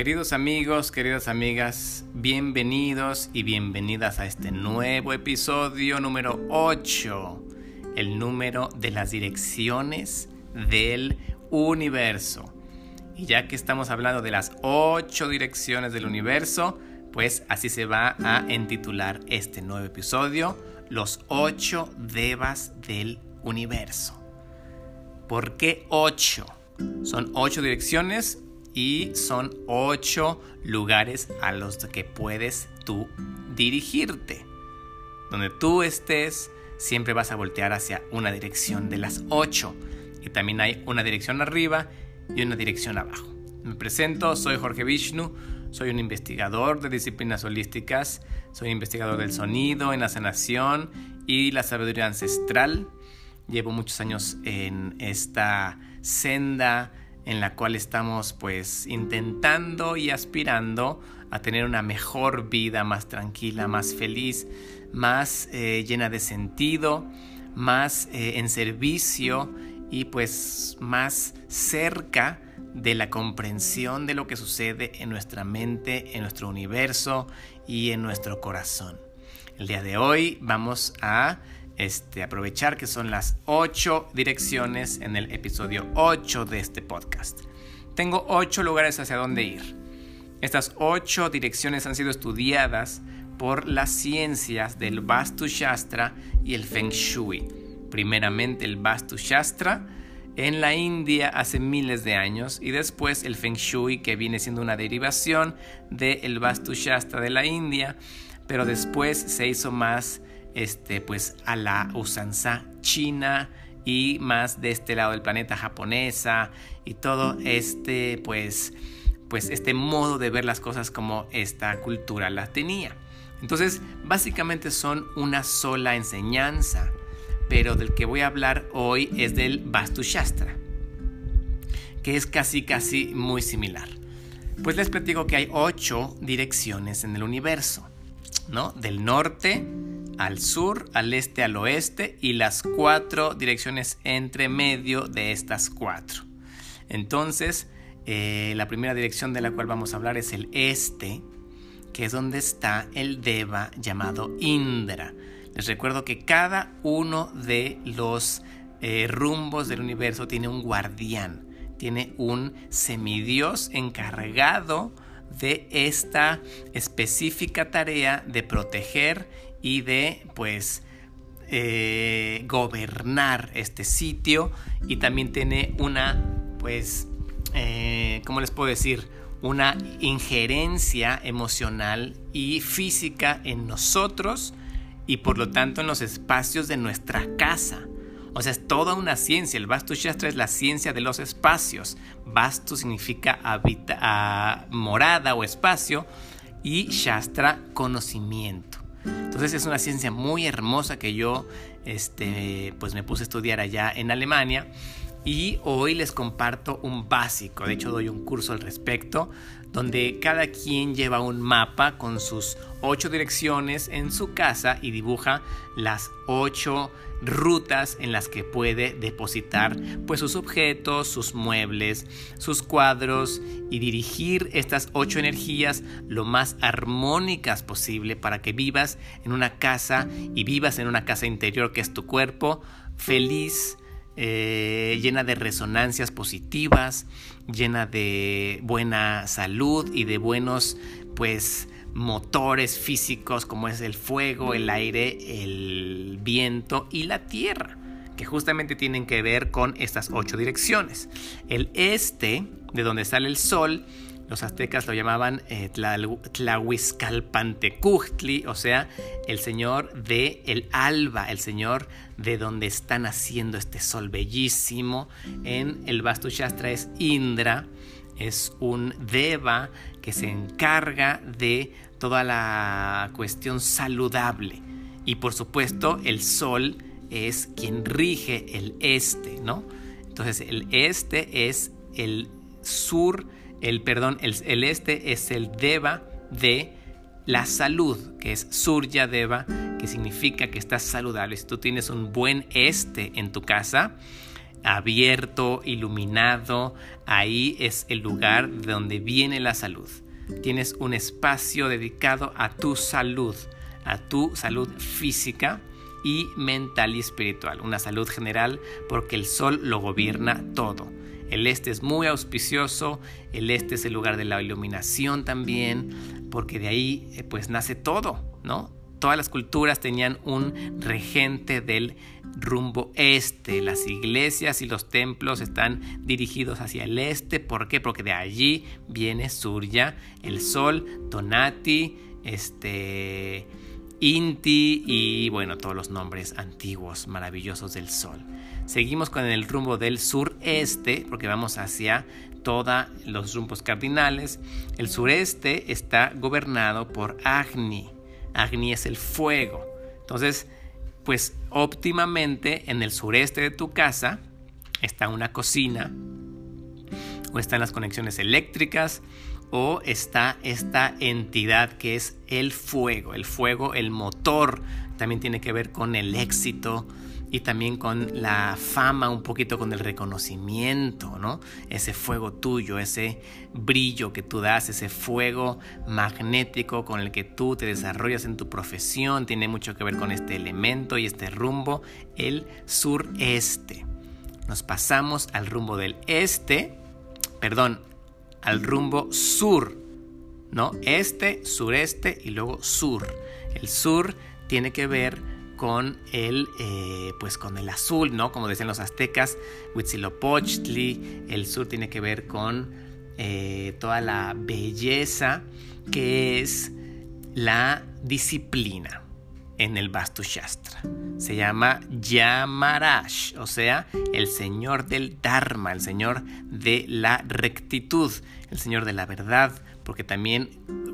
Queridos amigos, queridas amigas, bienvenidos y bienvenidas a este nuevo episodio número 8, el número de las direcciones del universo. Y ya que estamos hablando de las 8 direcciones del universo, pues así se va a entitular este nuevo episodio, los 8 devas del universo. ¿Por qué 8? Son 8 direcciones y son ocho lugares a los que puedes tú dirigirte. Donde tú estés, siempre vas a voltear hacia una dirección de las ocho. Y también hay una dirección arriba y una dirección abajo. Me presento, soy Jorge Vishnu, soy un investigador de disciplinas holísticas, soy investigador del sonido en la sanación y la sabiduría ancestral. Llevo muchos años en esta senda en la cual estamos pues intentando y aspirando a tener una mejor vida más tranquila, más feliz, más eh, llena de sentido, más eh, en servicio y pues más cerca de la comprensión de lo que sucede en nuestra mente, en nuestro universo y en nuestro corazón. El día de hoy vamos a este, aprovechar que son las 8 direcciones en el episodio 8 de este podcast. Tengo 8 lugares hacia dónde ir. Estas 8 direcciones han sido estudiadas por las ciencias del Vastu Shastra y el Feng Shui. Primeramente el Vastu Shastra en la India hace miles de años y después el Feng Shui que viene siendo una derivación del Vastu Shastra de la India, pero después se hizo más este, pues a la usanza china y más de este lado del planeta japonesa y todo este pues pues este modo de ver las cosas como esta cultura la tenía. Entonces, básicamente son una sola enseñanza, pero del que voy a hablar hoy es del Vastu Shastra, que es casi casi muy similar. Pues les platico que hay ocho direcciones en el universo, ¿no? Del norte al sur, al este, al oeste y las cuatro direcciones entre medio de estas cuatro. Entonces, eh, la primera dirección de la cual vamos a hablar es el este, que es donde está el Deva llamado Indra. Les recuerdo que cada uno de los eh, rumbos del universo tiene un guardián, tiene un semidios encargado de esta específica tarea de proteger y de pues eh, gobernar este sitio y también tiene una pues eh, ¿cómo les puedo decir? una injerencia emocional y física en nosotros y por lo tanto en los espacios de nuestra casa. O sea, es toda una ciencia. El Vastu Shastra es la ciencia de los espacios. Vastu significa habita, morada o espacio y Shastra conocimiento. Entonces es una ciencia muy hermosa que yo este, pues me puse a estudiar allá en Alemania. Y hoy les comparto un básico, de hecho doy un curso al respecto, donde cada quien lleva un mapa con sus ocho direcciones en su casa y dibuja las ocho rutas en las que puede depositar pues sus objetos, sus muebles, sus cuadros y dirigir estas ocho energías lo más armónicas posible para que vivas en una casa y vivas en una casa interior que es tu cuerpo feliz, eh, llena de resonancias positivas, llena de buena salud y de buenos pues motores físicos como es el fuego, el aire, el viento y la tierra, que justamente tienen que ver con estas ocho direcciones. El este, de donde sale el sol, los aztecas lo llamaban eh, Tlahuizcalpantecujtli, o sea, el señor de el alba, el señor de donde está naciendo este sol bellísimo. En el Vastu Shastra es Indra, es un deva que se encarga de toda la cuestión saludable. Y por supuesto, el sol es quien rige el este, ¿no? Entonces, el este es el sur el perdón, el, este es el deva de la salud, que es surya deva, que significa que estás saludable. Si tú tienes un buen este en tu casa, abierto, iluminado, ahí es el lugar de donde viene la salud. Tienes un espacio dedicado a tu salud, a tu salud física y mental y espiritual, una salud general porque el sol lo gobierna todo. El este es muy auspicioso, el este es el lugar de la iluminación también, porque de ahí eh, pues nace todo, ¿no? Todas las culturas tenían un regente del rumbo este. Las iglesias y los templos están dirigidos hacia el este. ¿Por qué? Porque de allí viene Surya, el sol, Tonati, este, Inti y bueno, todos los nombres antiguos maravillosos del sol. Seguimos con el rumbo del sureste, porque vamos hacia todos los rumbos cardinales. El sureste está gobernado por Agni. Agni es el fuego. Entonces, pues óptimamente en el sureste de tu casa está una cocina o están las conexiones eléctricas o está esta entidad que es el fuego. El fuego, el motor, también tiene que ver con el éxito, y también con la fama, un poquito con el reconocimiento, ¿no? Ese fuego tuyo, ese brillo que tú das, ese fuego magnético con el que tú te desarrollas en tu profesión, tiene mucho que ver con este elemento y este rumbo, el sureste. Nos pasamos al rumbo del este, perdón, al rumbo sur, ¿no? Este, sureste y luego sur. El sur tiene que ver con el, eh, pues con el azul, ¿no? Como decían los aztecas, Huitzilopochtli, el sur tiene que ver con eh, toda la belleza que es la disciplina en el Vastu Shastra. Se llama Yamarash, o sea, el señor del Dharma, el señor de la rectitud, el señor de la verdad, porque también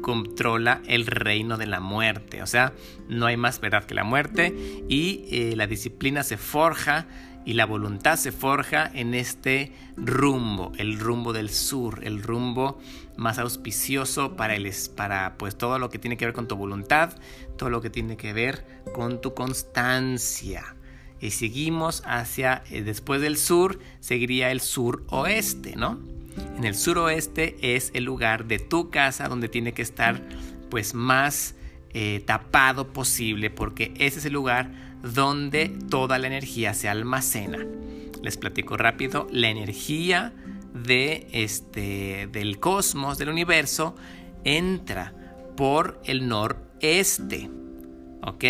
controla el reino de la muerte. O sea, no hay más verdad que la muerte y eh, la disciplina se forja y la voluntad se forja en este rumbo, el rumbo del sur, el rumbo más auspicioso para, el, para pues, todo lo que tiene que ver con tu voluntad, todo lo que tiene que ver con tu constancia. Y seguimos hacia, eh, después del sur, seguiría el sur oeste, ¿no? En el suroeste es el lugar de tu casa donde tiene que estar pues más eh, tapado posible porque ese es el lugar donde toda la energía se almacena. Les platico rápido, la energía de este, del cosmos, del universo, entra por el noreste. ¿Ok?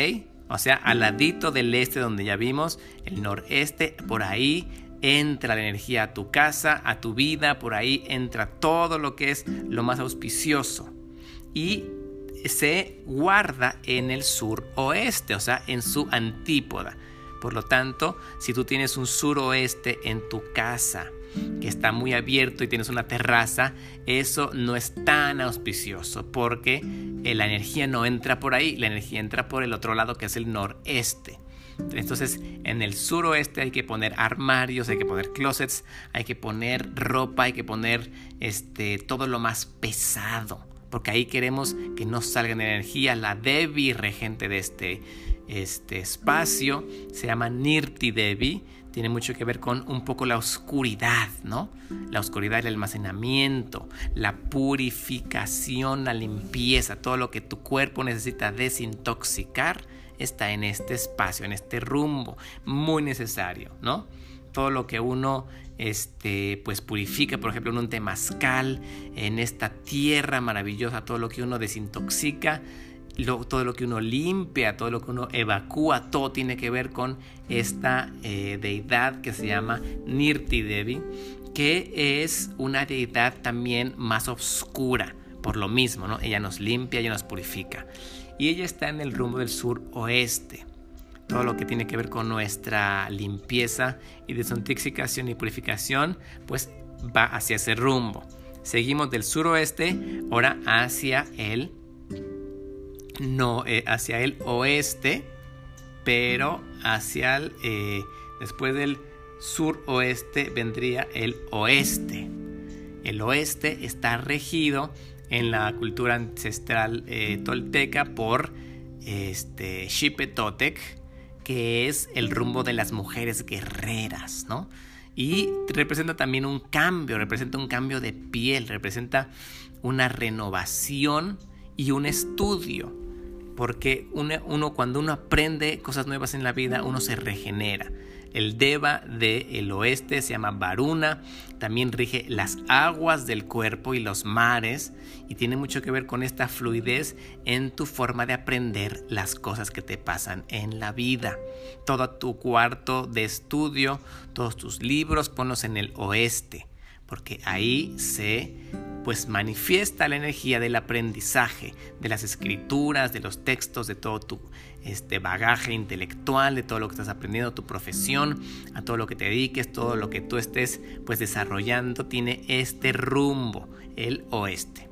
O sea, al ladito del este donde ya vimos, el noreste, por ahí entra la energía a tu casa, a tu vida, por ahí entra todo lo que es lo más auspicioso. Y se guarda en el suroeste, o sea, en su antípoda. Por lo tanto, si tú tienes un suroeste en tu casa que está muy abierto y tienes una terraza, eso no es tan auspicioso porque la energía no entra por ahí, la energía entra por el otro lado que es el noreste. Entonces, en el suroeste hay que poner armarios, hay que poner closets, hay que poner ropa, hay que poner este, todo lo más pesado, porque ahí queremos que no salga energía. La Devi regente de este, este espacio se llama Nirti Devi, tiene mucho que ver con un poco la oscuridad, ¿no? La oscuridad, el almacenamiento, la purificación, la limpieza, todo lo que tu cuerpo necesita desintoxicar está en este espacio, en este rumbo, muy necesario, ¿no? Todo lo que uno este, pues purifica, por ejemplo, en un temazcal, en esta tierra maravillosa, todo lo que uno desintoxica, todo lo que uno limpia, todo lo que uno evacúa, todo tiene que ver con esta eh, deidad que se llama Nirti Devi, que es una deidad también más oscura, por lo mismo, ¿no? Ella nos limpia, ella nos purifica y ella está en el rumbo del sur oeste. Todo lo que tiene que ver con nuestra limpieza y desintoxicación y purificación, pues va hacia ese rumbo. Seguimos del suroeste, ahora hacia el no eh, hacia el oeste, pero hacia el eh, después del suroeste vendría el oeste. El oeste está regido en la cultura ancestral eh, tolteca por este, Xipe Totec, que es el rumbo de las mujeres guerreras, ¿no? Y representa también un cambio, representa un cambio de piel, representa una renovación y un estudio. Porque uno, cuando uno aprende cosas nuevas en la vida, uno se regenera. El Deva del oeste se llama Varuna, también rige las aguas del cuerpo y los mares y tiene mucho que ver con esta fluidez en tu forma de aprender las cosas que te pasan en la vida. Todo tu cuarto de estudio, todos tus libros, ponlos en el oeste, porque ahí se pues manifiesta la energía del aprendizaje, de las escrituras, de los textos, de todo tu este bagaje intelectual, de todo lo que estás aprendiendo, tu profesión, a todo lo que te dediques, todo lo que tú estés pues desarrollando, tiene este rumbo, el oeste.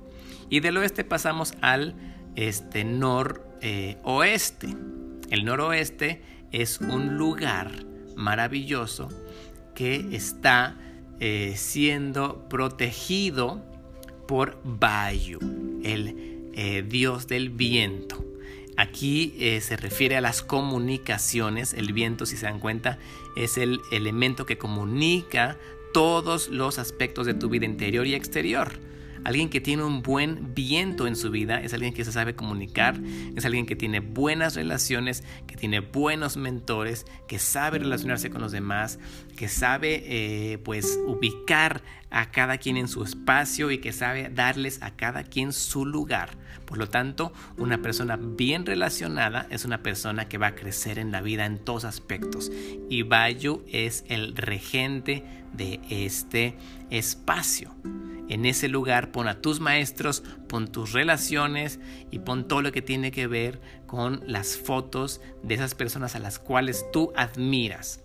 Y del oeste pasamos al este noroeste. el noroeste es un lugar maravilloso que está eh, siendo protegido por Bayu, el eh, dios del viento. Aquí eh, se refiere a las comunicaciones. El viento, si se dan cuenta, es el elemento que comunica todos los aspectos de tu vida interior y exterior. Alguien que tiene un buen viento en su vida es alguien que se sabe comunicar, es alguien que tiene buenas relaciones, que tiene buenos mentores, que sabe relacionarse con los demás, que sabe eh, pues ubicar a cada quien en su espacio y que sabe darles a cada quien su lugar. Por lo tanto, una persona bien relacionada es una persona que va a crecer en la vida en todos aspectos. Y Bayu es el regente de este espacio. En ese lugar pon a tus maestros, pon tus relaciones y pon todo lo que tiene que ver con las fotos de esas personas a las cuales tú admiras.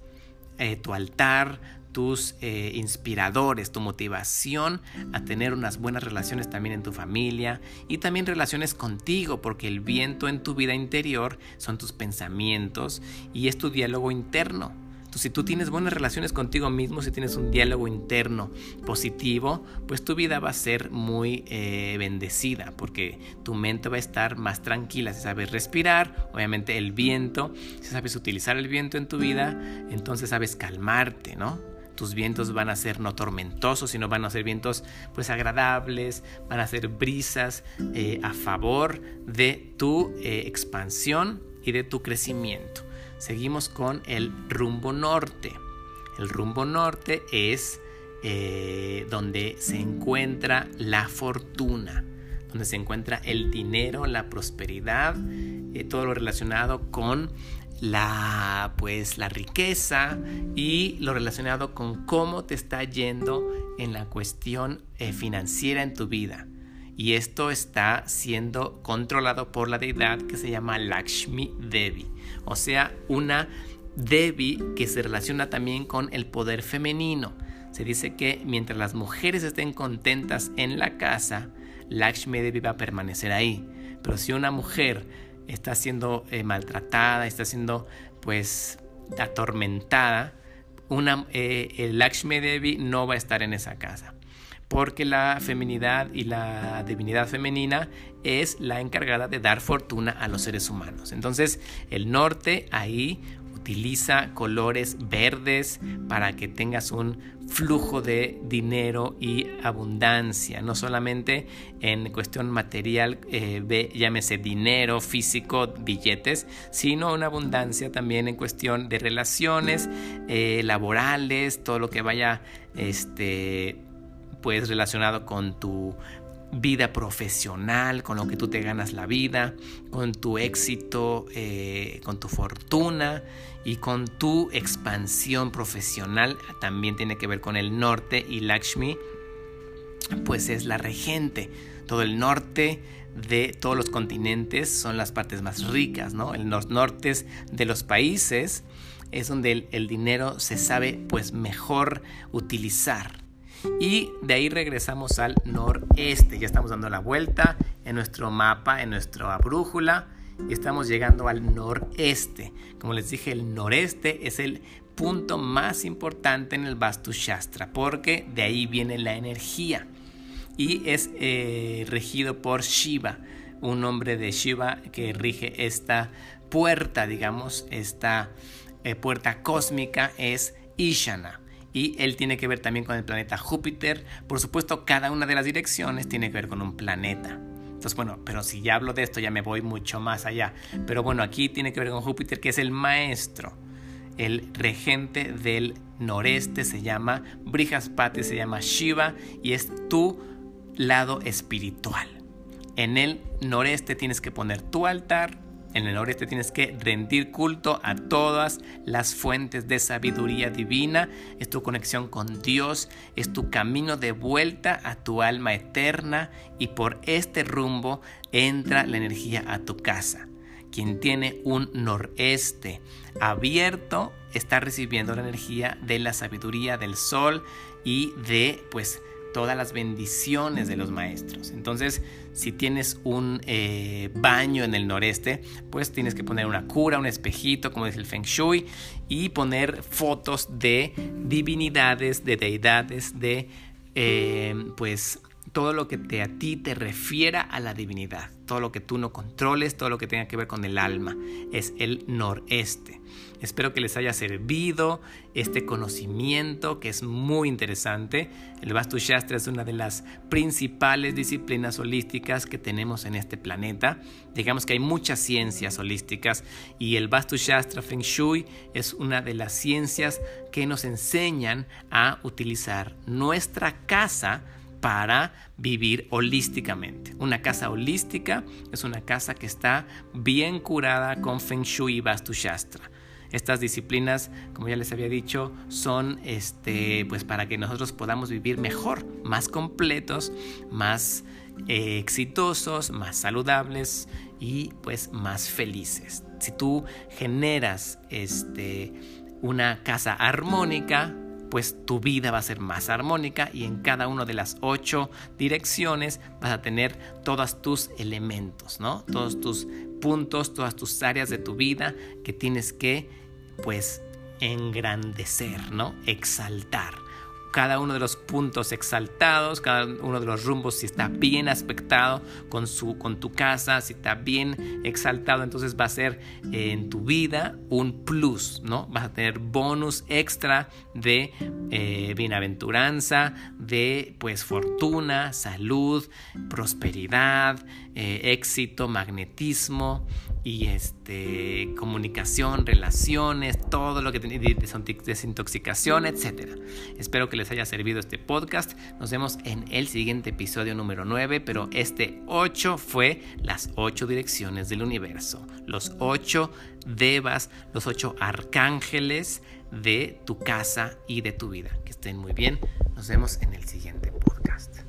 Eh, tu altar, tus eh, inspiradores, tu motivación a tener unas buenas relaciones también en tu familia y también relaciones contigo, porque el viento en tu vida interior son tus pensamientos y es tu diálogo interno si tú tienes buenas relaciones contigo mismo, si tienes un diálogo interno positivo, pues tu vida va a ser muy eh, bendecida porque tu mente va a estar más tranquila. Si sabes respirar, obviamente el viento, si sabes utilizar el viento en tu vida, entonces sabes calmarte, ¿no? tus vientos van a ser no tormentosos, sino van a ser vientos pues agradables, van a ser brisas eh, a favor de tu eh, expansión y de tu crecimiento seguimos con el rumbo norte. El rumbo norte es eh, donde se encuentra la fortuna, donde se encuentra el dinero, la prosperidad, eh, todo lo relacionado con la pues la riqueza y lo relacionado con cómo te está yendo en la cuestión eh, financiera en tu vida y esto está siendo controlado por la deidad que se llama Lakshmi Devi, o sea, una Devi que se relaciona también con el poder femenino. Se dice que mientras las mujeres estén contentas en la casa, Lakshmi Devi va a permanecer ahí. Pero si una mujer está siendo eh, maltratada, está siendo pues atormentada, una, eh, el Lakshmi Devi no va a estar en esa casa porque la feminidad y la divinidad femenina es la encargada de dar fortuna a los seres humanos. Entonces, el norte ahí utiliza colores verdes para que tengas un flujo de dinero y abundancia, no solamente en cuestión material, eh, llámese dinero físico, billetes, sino una abundancia también en cuestión de relaciones eh, laborales, todo lo que vaya este, pues relacionado con tu vida profesional, con lo que tú te ganas la vida, con tu éxito, eh, con tu fortuna y con tu expansión profesional. También tiene que ver con el norte y Lakshmi, pues es la regente. Todo el norte de todos los continentes son las partes más ricas, ¿no? El los nortes de los países es donde el, el dinero se sabe pues mejor utilizar. Y de ahí regresamos al noreste. Ya estamos dando la vuelta en nuestro mapa, en nuestra brújula. Y estamos llegando al noreste. Como les dije, el noreste es el punto más importante en el Vastu Shastra porque de ahí viene la energía y es eh, regido por Shiva, un hombre de Shiva que rige esta puerta, digamos, esta eh, puerta cósmica es Ishana. Y él tiene que ver también con el planeta Júpiter. Por supuesto, cada una de las direcciones tiene que ver con un planeta. Entonces, bueno, pero si ya hablo de esto ya me voy mucho más allá. Pero bueno, aquí tiene que ver con Júpiter, que es el maestro. El regente del noreste se llama Brihaspati, se llama Shiva y es tu lado espiritual. En el noreste tienes que poner tu altar, en el noreste tienes que rendir culto a todas las fuentes de sabiduría divina. Es tu conexión con Dios, es tu camino de vuelta a tu alma eterna y por este rumbo entra la energía a tu casa. Quien tiene un noreste abierto está recibiendo la energía de la sabiduría del sol y de pues todas las bendiciones de los maestros. Entonces, si tienes un eh, baño en el noreste, pues tienes que poner una cura, un espejito, como dice el Feng Shui, y poner fotos de divinidades, de deidades, de eh, pues todo lo que te, a ti te refiera a la divinidad, todo lo que tú no controles, todo lo que tenga que ver con el alma, es el noreste. Espero que les haya servido este conocimiento que es muy interesante. El Vastu Shastra es una de las principales disciplinas holísticas que tenemos en este planeta. Digamos que hay muchas ciencias holísticas y el Vastu Shastra Feng Shui es una de las ciencias que nos enseñan a utilizar nuestra casa para vivir holísticamente. Una casa holística es una casa que está bien curada con Feng Shui y Vastu Shastra. Estas disciplinas, como ya les había dicho, son este, pues para que nosotros podamos vivir mejor, más completos, más eh, exitosos, más saludables y pues más felices. Si tú generas este, una casa armónica, pues tu vida va a ser más armónica y en cada una de las ocho direcciones vas a tener todos tus elementos, ¿no? Todos tus puntos, todas tus áreas de tu vida que tienes que, pues, engrandecer, ¿no? Exaltar cada uno de los puntos exaltados, cada uno de los rumbos, si está bien aspectado con, su, con tu casa, si está bien exaltado, entonces va a ser en tu vida un plus, ¿no? Vas a tener bonus extra de eh, bienaventuranza, de pues fortuna, salud, prosperidad, eh, éxito, magnetismo, y este, comunicación, relaciones, todo lo que tiene desintoxicación, etc. Espero que haya servido este podcast. Nos vemos en el siguiente episodio número 9, pero este 8 fue las 8 direcciones del universo, los 8 devas, los 8 arcángeles de tu casa y de tu vida. Que estén muy bien. Nos vemos en el siguiente podcast.